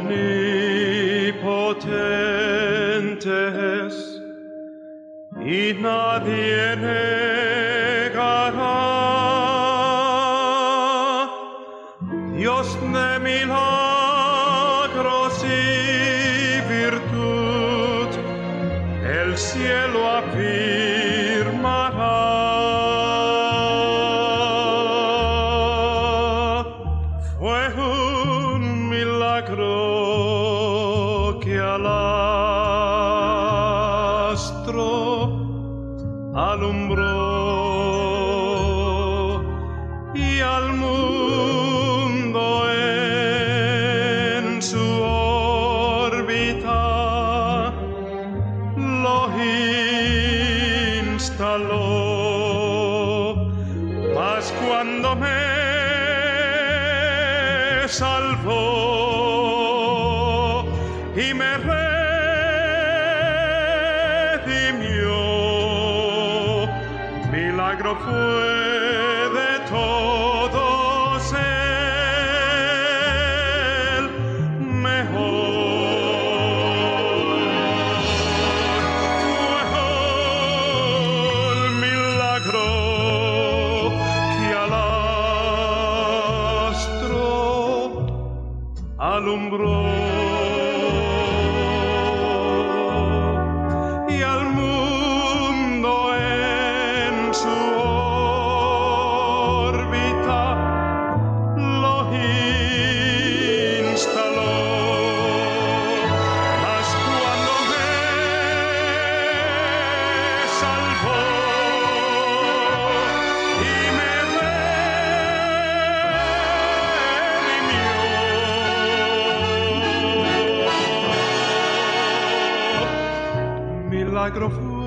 omnipotentes in adiene y me redimió. Milagro fue. la grofura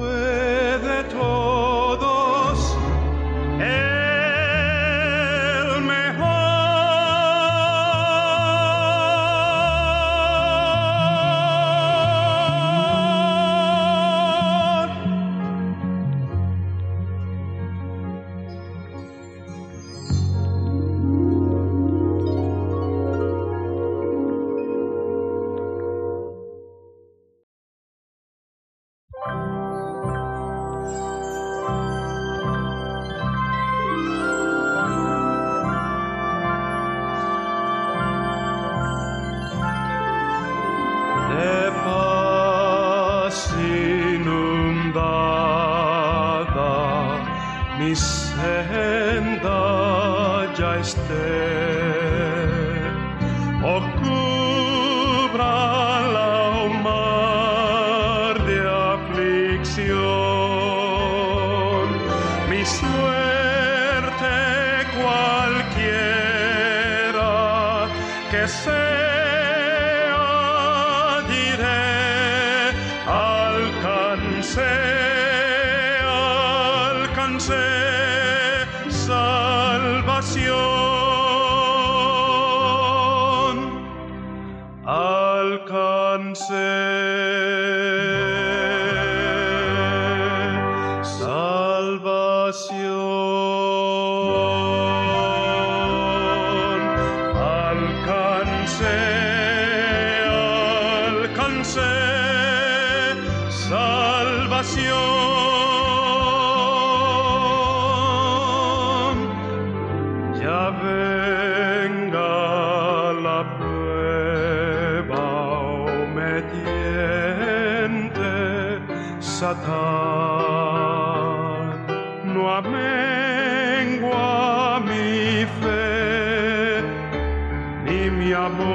Satán, no amengua mi fe ni mi amor.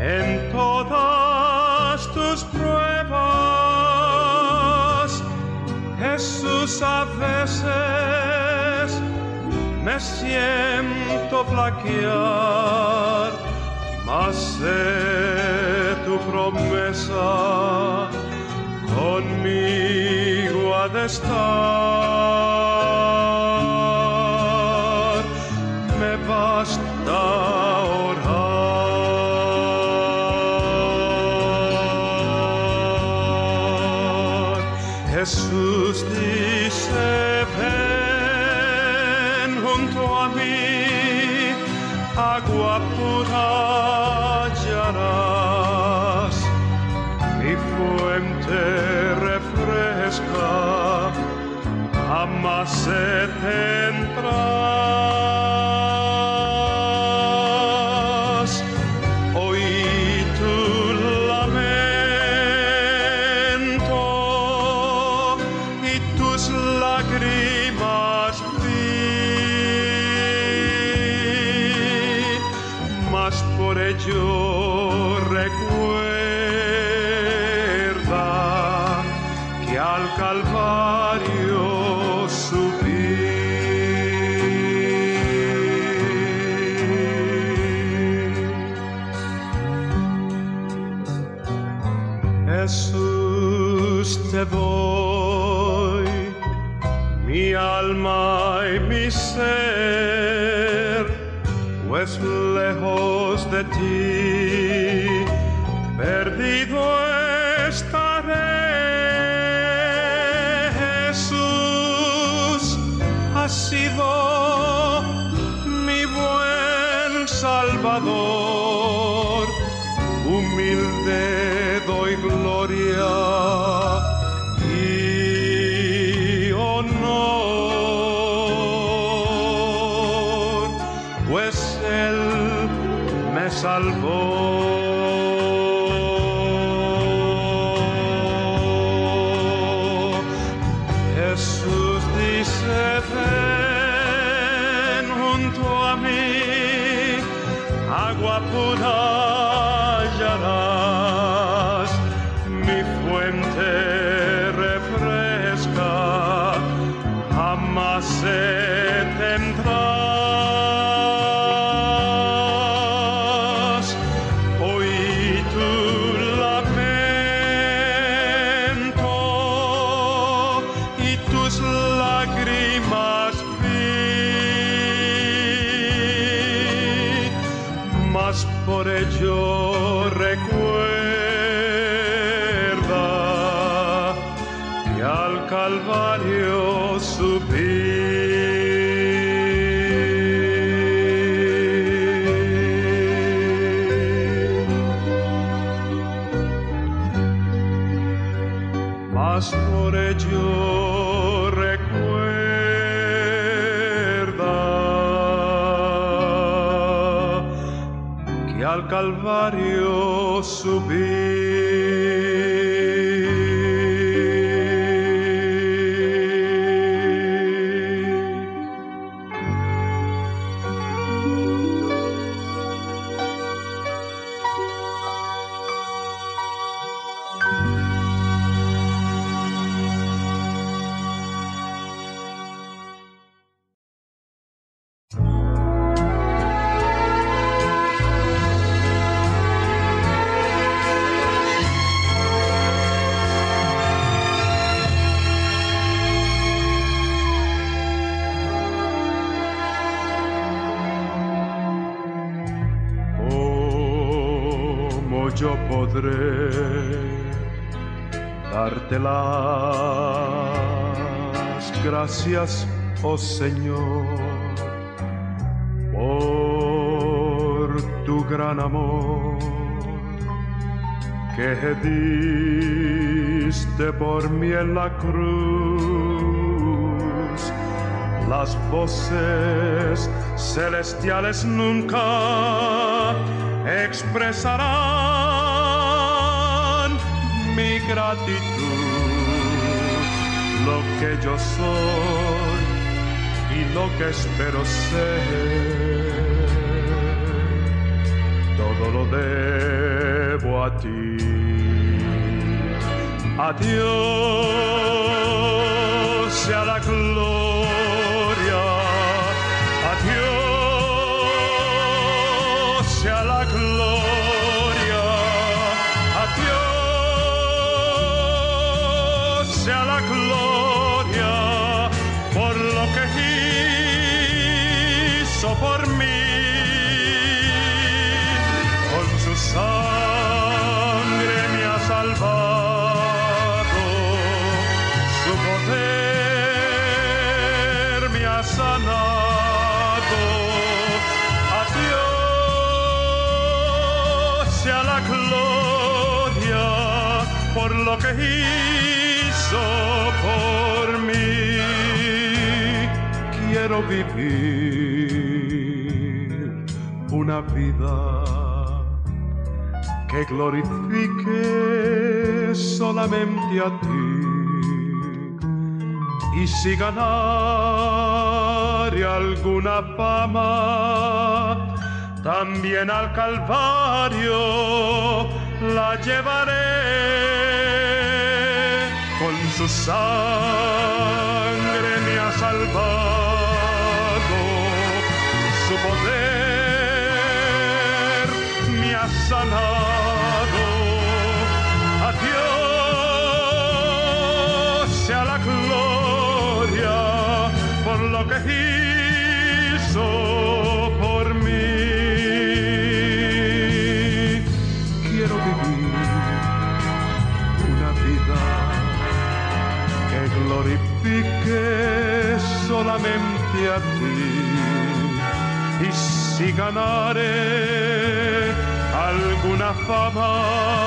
en todas tus pruebas. Jesús, a veces me siento flaquear junto a mí, agua pura hallarás, mi fuente refresca, jamás se tendrá. lejos de ti, perdido to be oh Señor, por tu gran amor que diste por mí en la cruz. Las voces celestiales nunca expresarán mi gratitud, lo que yo soy lo que espero ser. Todo lo debo a ti. A Dios sea la gloria. La gloria por lo que hizo por mí. Quiero vivir una vida que glorifique solamente a ti. Y si ganare alguna fama, también al Calvario la llevaré. Con su sangre me ha salvado, su poder me ha sanado. A Dios sea la gloria por lo que hizo si ganare alguna fama,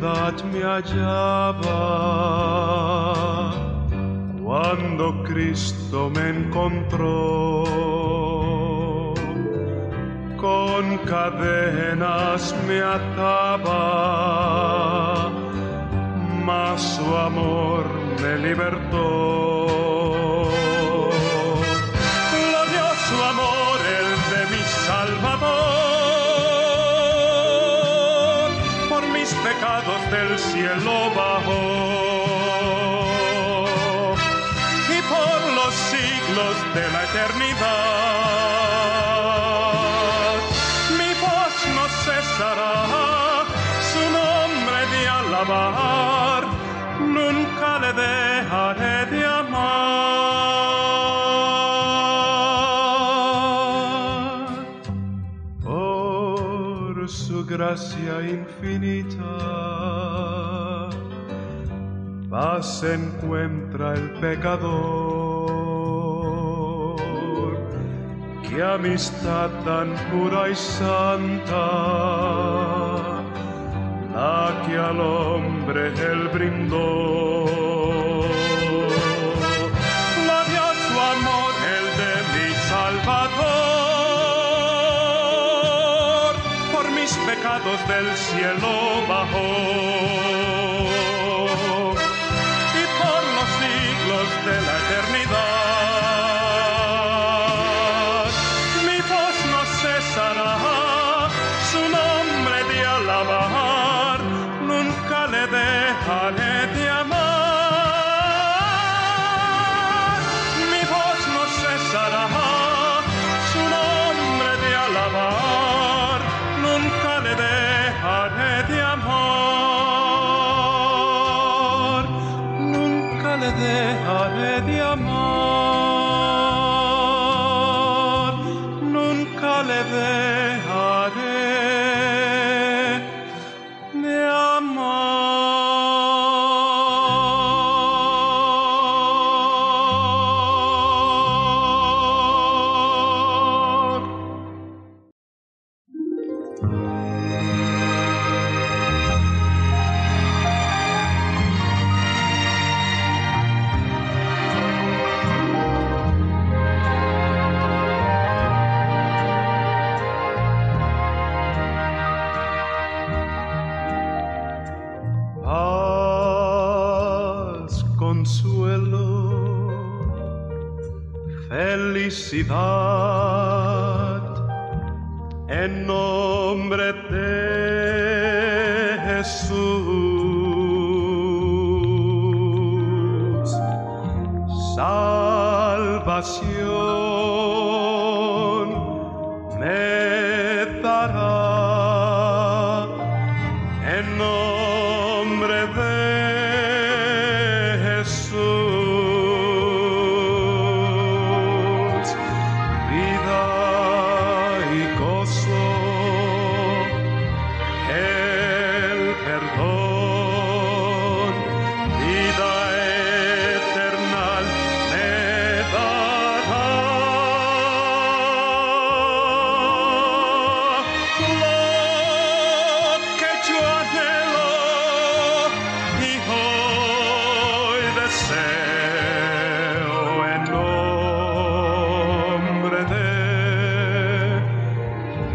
me hallaba cuando Cristo me encontró. Con cadenas me ataba, mas su amor me libertó. nunca le dejaré de amar. Por su gracia infinita, paz encuentra el pecador. Qué amistad tan pura y santa que al hombre él brindó. Hallelujah. consuelo, felicidad en nombre de Jesús, salvación.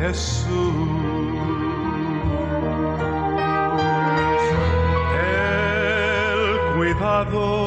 Jesús. El cuidado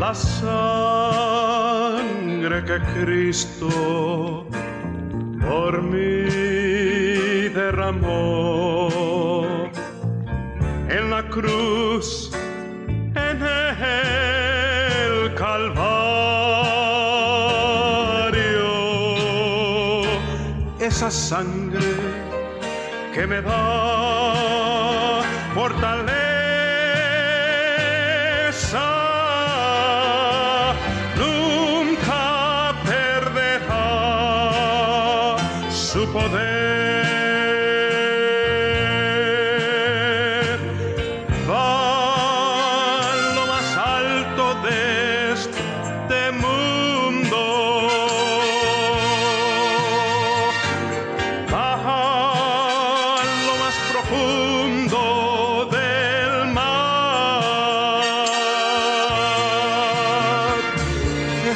la sangre que Cristo por mí derramó en la cruz, en el Calvario. Esa sangre que me da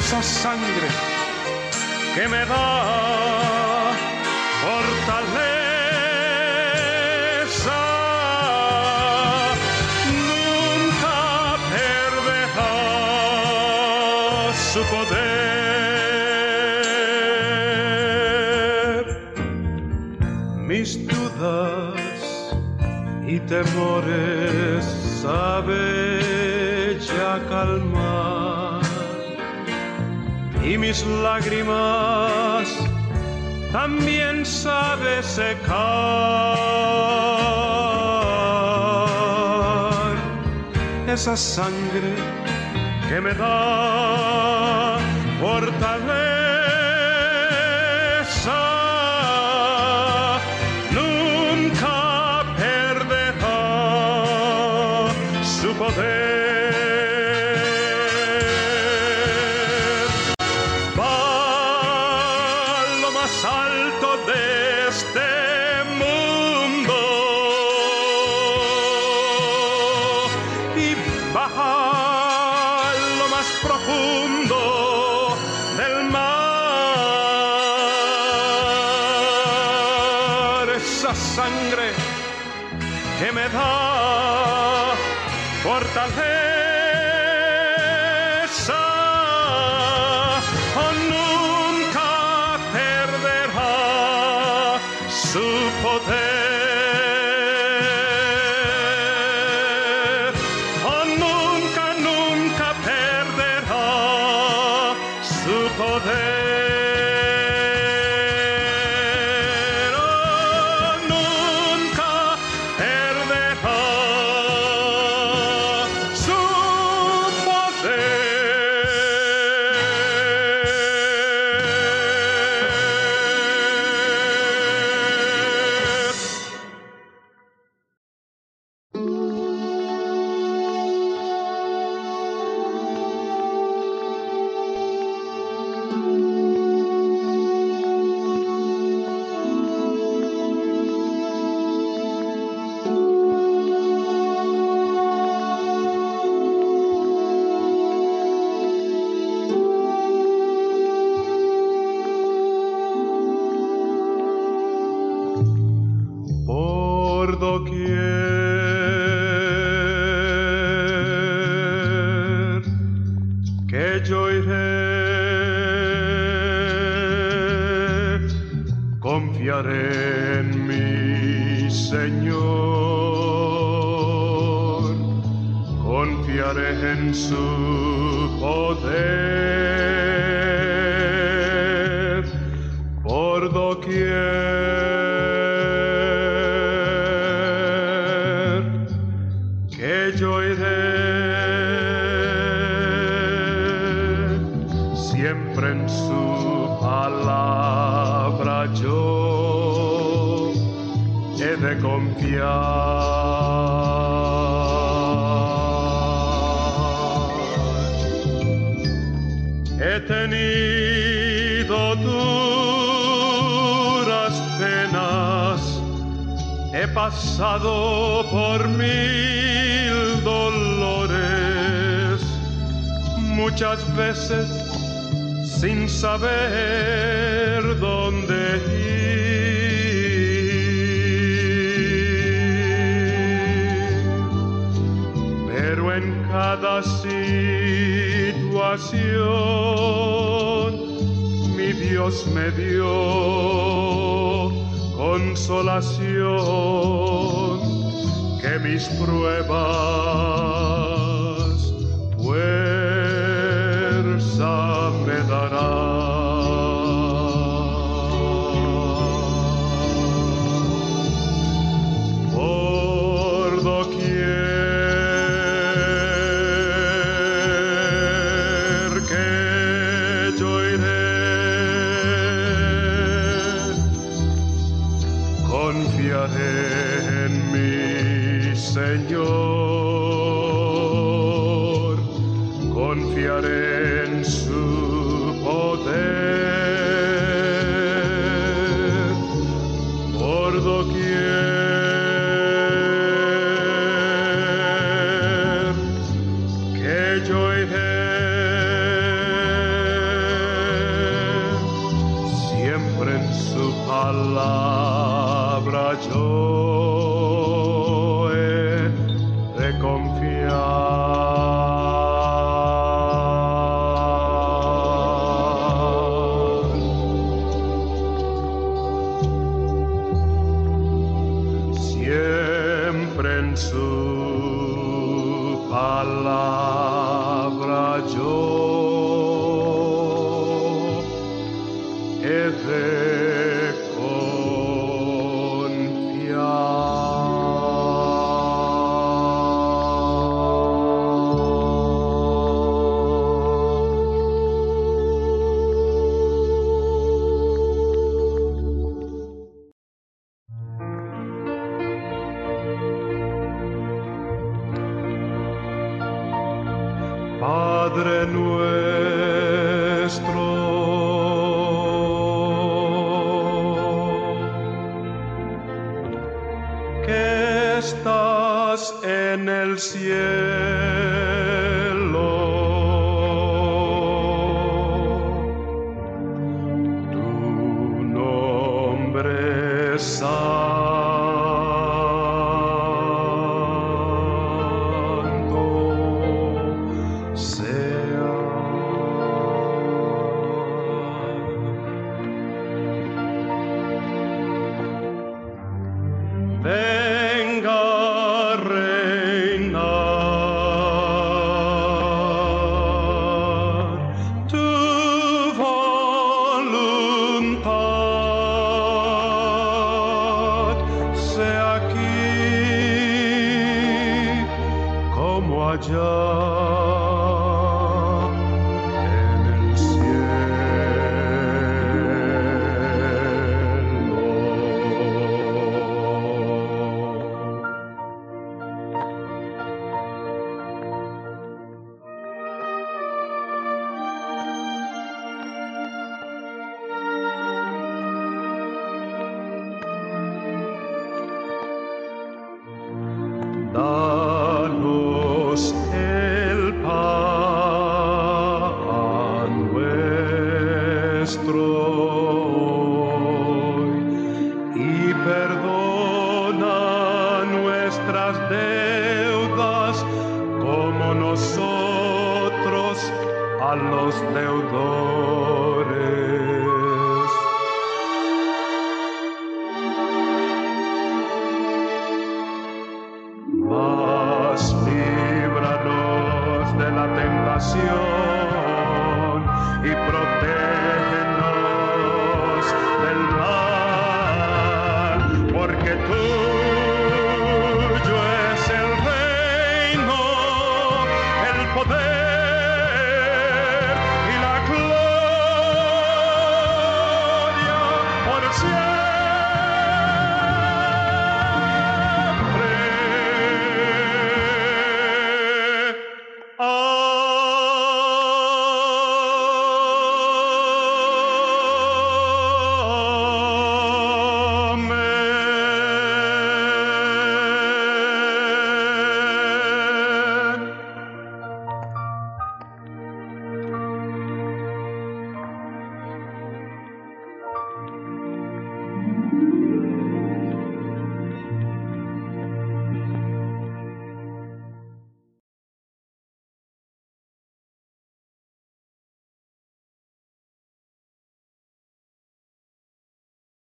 esa sangre que me da fortaleza. Nunca perderá su poder. Mis dudas y temores sabe ya calmar mis lágrimas también sabe secar esa sangre que me da fortaleza come. doquier que yo iré, siempre en su palabra yo he de confiar. pasado por mil dolores, muchas veces sin saber dónde ir. Pero en cada situación mi Dios me dio consolación, que mis pruebas palabra yo en el cielo,